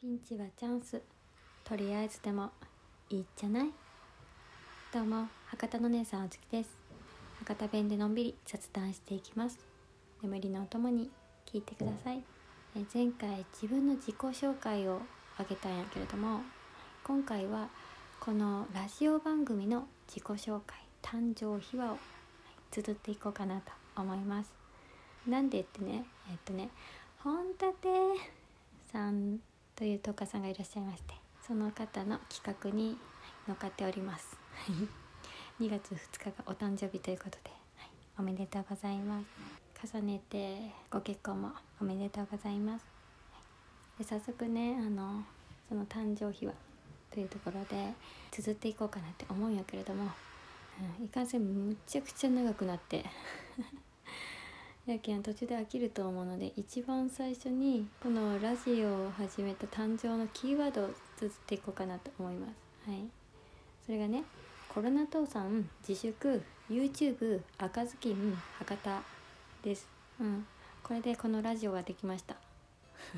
ピンチはチャンス。とりあえずでもいいじゃない？どうも博多の姉さんあずきです。博多弁でのんびり雑談していきます。眠りのお供に聞いてください。え前回自分の自己紹介をあげたんやけれども今回はこのラジオ番組の自己紹介誕生秘話を綴っていこうかなと思います。なんでってねえっとね本立さんというトーカさんがいらっしゃいましてその方の企画に乗っかっております。2月2日がお誕生日ということで、はい、おめでとうございます。重ねてご結婚もおめでとうございます、はい、で早速ねあのその誕生日はというところで綴っていこうかなって思うんやけれども、うん、いかんせんむちゃくちゃ長くなって。やけん途中で飽きると思うので一番最初にこのラジオを始めた誕生のキーワードを綴っていこうかなと思います。はい、それがねコロナ倒産自粛 YouTube 赤ずきん博多です。うん、これでこのラジオができました。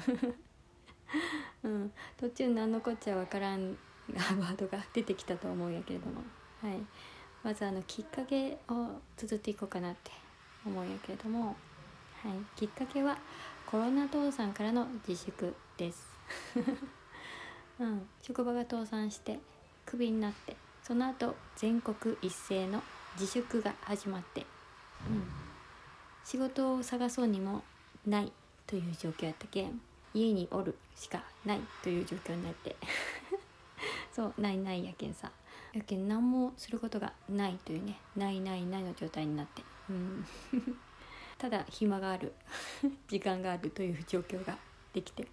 うん、途中何のこっちゃわからんワードが出てきたと思うんやけれども、はい、まずあのきっかけを綴っていこうかなって思うんやけれども、はい、きっかけはコロナ倒産からの自粛です、うん、職場が倒産してクビになってその後全国一斉の自粛が始まって、うん、仕事を探そうにもないという状況やったけん家におるしかないという状況になって そうないないやけんさ。やけん何もすることがないというねないないないの状態になって。うん、ただ暇がある。時間があるという状況ができて。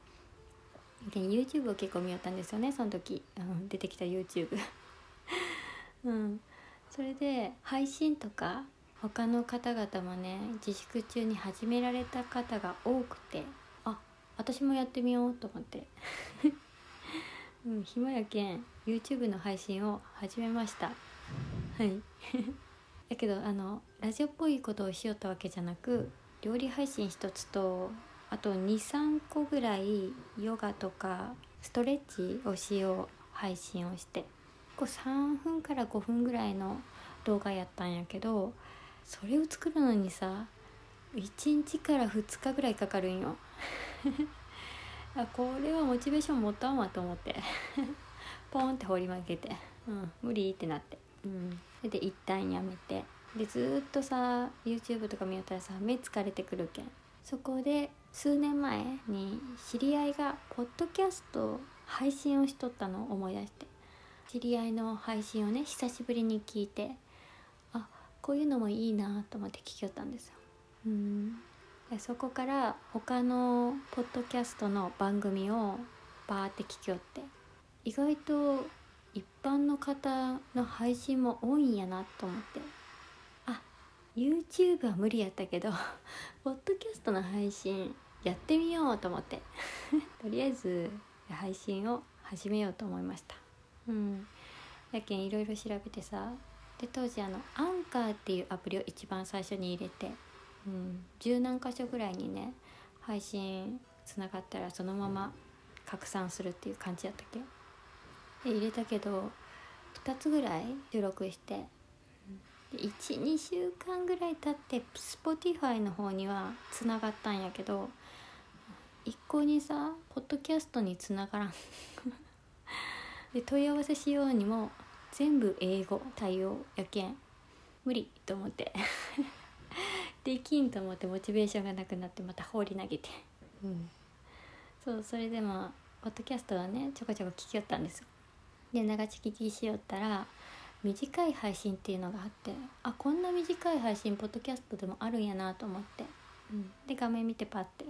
YouTube を結構見よったんですよね。その時、うん、出てきた YouTube うん。それで配信とか他の方々もね自粛中に始められた方が多くてあ私もやってみようと思って。うん、暇やけん YouTube の配信を始めました。はい。やけどあのラジオっぽいことをしよったわけじゃなく料理配信一つとあと23個ぐらいヨガとかストレッチをしよう配信をして3分から5分ぐらいの動画やったんやけどそれを作るのにさ1日から2日ぐらいかかるんよ。あこれはモチベーション持ったんわと思って。ポンって放り負けて、うん、無理ってなって。うん。それで一旦やめて。でずっとさ YouTube とか見よったらさ目疲れてくるけん。そこで数年前に知り合いがポッドキャスト配信をしとったのを思い出して。知り合いの配信をね久しぶりに聞いてあこういうのもいいなと思って聞きよったんですよ。うん。でそこから他のポッドキャストの番組をバーって聞きよって。意外と一般の方の配信も多いんやなと思って。YouTube は無理やったけど ポッドキャストの配信やってみようと思って。とりあえず配信を始めようと思いました。うん。やけんいろいろ調べてさで当時あのアンカーっていうアプリを一番最初に入れてうん。十何箇所ぐらいにね配信つながったらそのまま拡散するっていう感じやったっけ？で入れたけど2つぐらい収録して12週間ぐらい経って Spotify の方にはつながったんやけど一向にさポッドキャストにつながらん。で問い合わせしようにも全部英語対応やけん。無理と思って。できんと思ってモチベーションがなくなってまた放り投げて、うん、そうそれでもポッドキャストはねちょこちょこ聞きよったんですよ。で長地聞きしよったら短い配信っていうのがあってあこんな短い配信ポッドキャストでもあるんやなと思って、うん、で画面見てパッて。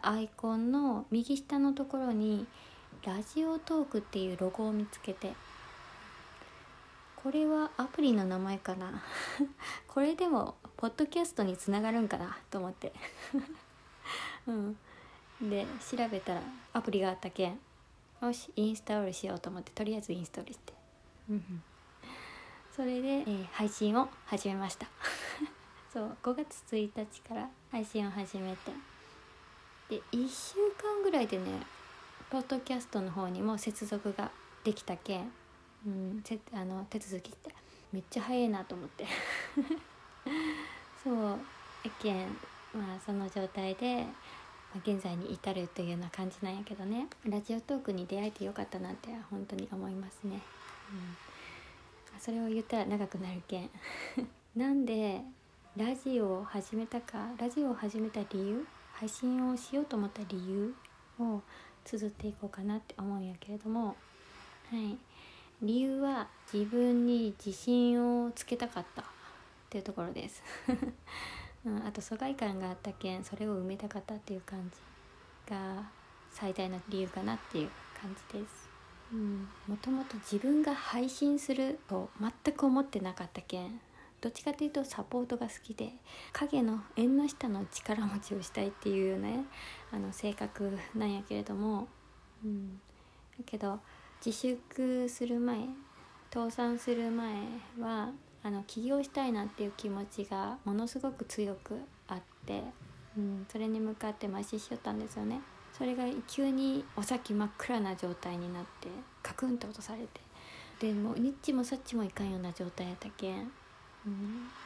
アイコンの右下のところに「ラジオトーク」っていうロゴを見つけて。これはアプリの名前かな。これでもポッドキャストにつながるんかなと思って。うん。で調べたらアプリがあったけん。よしインストールしようと思ってとりあえずインストールして、それで、えー、配信を始めました。そう5月1日から配信を始めて。で1週間ぐらいでねポッドキャストの方にも接続ができたけん、うん、せあの手続きってめっちゃ早いなと思って。そうえけんまあその状態で、まあ、現在に至るというような感じなんやけどね。ラジオトークに出会えてよかったなって本当に思いますね、うん、それを言ったら長くなるけん。なんでラジオを始めたかラジオを始めた理由配信をしようと思った理由を綴っていこうかなって思うんやけれども。はい。理由は自分に自信をつけたかった。っていうところです、うん、あと疎外感があったけんそれを埋めたかったっていう感じが最大の理由かなっていう感じです。もともと自分が配信すると全く思ってなかったけんどっちかというとサポートが好きで影の縁の下の力持ちをしたいっていう、ね、あの性格なんやけれども、うん、だけど自粛する前倒産する前はあの起業したいなっていう気持ちがものすごく強くあって、うん、それに向かって邁進しよったんですよね。それが急にお先真っ暗な状態になってカクンと落とされて。でもうニッチもサッチもいかんような状態やったけん。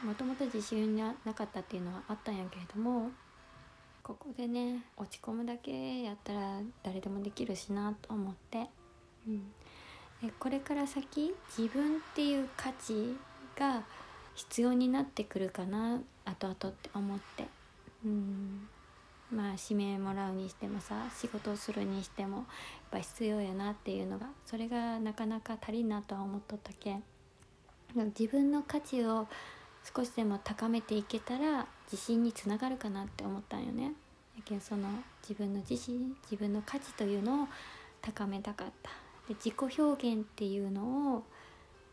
もともと自信がなかったっていうのはあったんやけれどもここでね落ち込むだけやったら誰でもできるしなと思って、うん、これから先自分っていう価値が必要になってくるかな後々って思って、うん、まあ指名もらうにしてもさ仕事をするにしてもやっぱ必要やなっていうのがそれがなかなか足りんなとは思っとったけん。自分の価値を少しでも高めていけたら自信につながるかなって思ったんよね。だけどその自分の自信自分の価値というのを高めたかったで自己表現っていうのを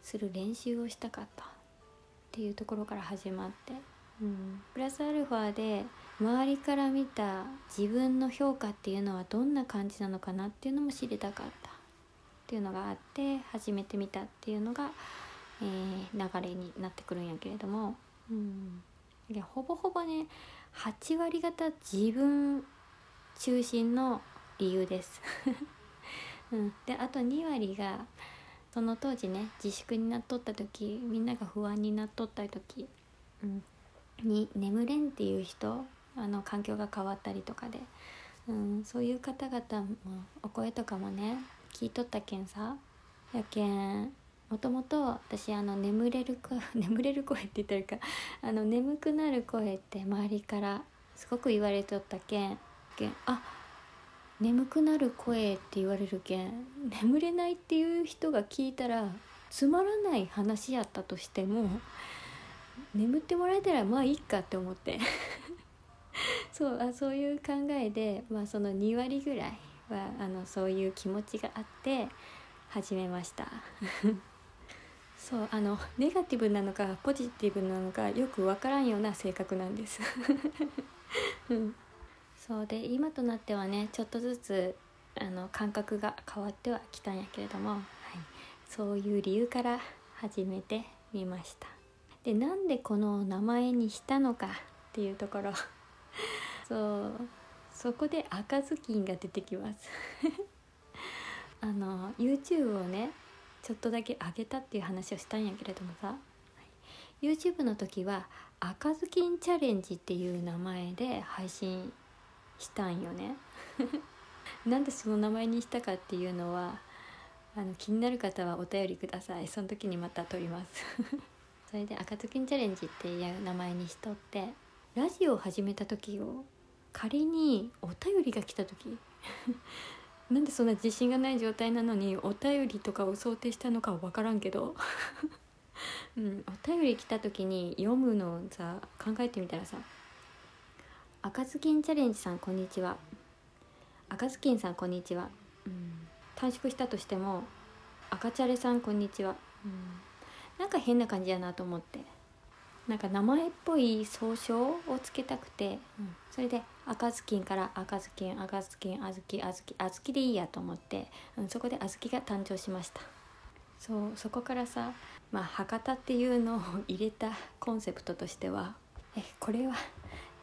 する練習をしたかったっていうところから始まって、プラスアルファで周りから見た自分の評価っていうのはどんな感じなのかなっていうのも知りたかった。っていうのがあって始めてみたっていうのがえー、流れになってくるんやけれども、うん、でほぼほぼね8割方自分中心の理由です、うん、であと2割がその当時ね自粛になっとった時みんなが不安になっとった時、うん、に眠れんっていう人あの環境が変わったりとかで、うん、そういう方々もお声とかもね聞いとったけんさやけんもともと私あの眠れる声 眠れる声って言ったらかあの眠くなる声って周りからすごく言われとったけんけんあ眠くなる声って言われるけん眠れないっていう人が聞いたらつまらない話やったとしても眠ってもらえたらまあいいかって思って。そうあそういう考えで、まあ、その2割ぐらいはあのそういう気持ちがあって始めました。そうあのネガティブなのかポジティブなのかよく分からんような性格なんです、うん、そうで今となってはねちょっとずつあの感覚が変わってはきたんやけれども、はい、そういう理由から始めてみました。でなんでこの名前にしたのかっていうところ。そうそこで赤ずきんが出てきます。あの YouTube をねちょっとだけ上げたっていう話をしたんやけれどもさ、YouTube の時は「赤ずきんチャレンジ」っていう名前で配信したんよね。なんでその名前にしたかっていうのはあの気になる方はお便りください。その時にまた撮ります。それで「赤ずきんチャレンジ」っていう名前にしとってラジオを始めた時を仮にお便りが来た時 なんでそんな自信がない状態なのにお便りとかを想定したのかは分からんけど、うん、お便り来た時に読むのをさ考えてみたらさ「赤ずきんチャレンジさんこんにちは」「赤ずきんさんこんにちは」うん、短縮したとしても「赤チャレさんこんにちは」うん、なんか変な感じやなと思って。なんか名前っぽい総称をつけたくて、うん、それで赤ずきんから赤ずきん赤ずきんあずきあずきあずきでいいやと思って、うん、そこであずきが誕生しました。そうそこからさまあ博多っていうのを入れたコンセプトとしてはえこれは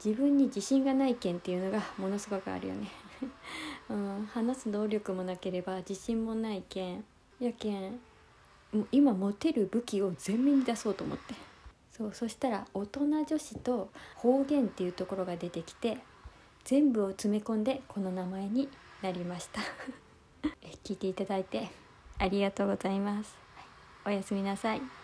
自分に自信がない件っていうのがものすごくあるよね。うん、話す能力もなければ自信もないけんやけん今持てる武器を前面に出そうと思って。そうそしたら大人女子と方言っていうところが出てきて全部を詰め込んでこの名前になりました。聞いていただいてありがとうございます、おやすみなさい。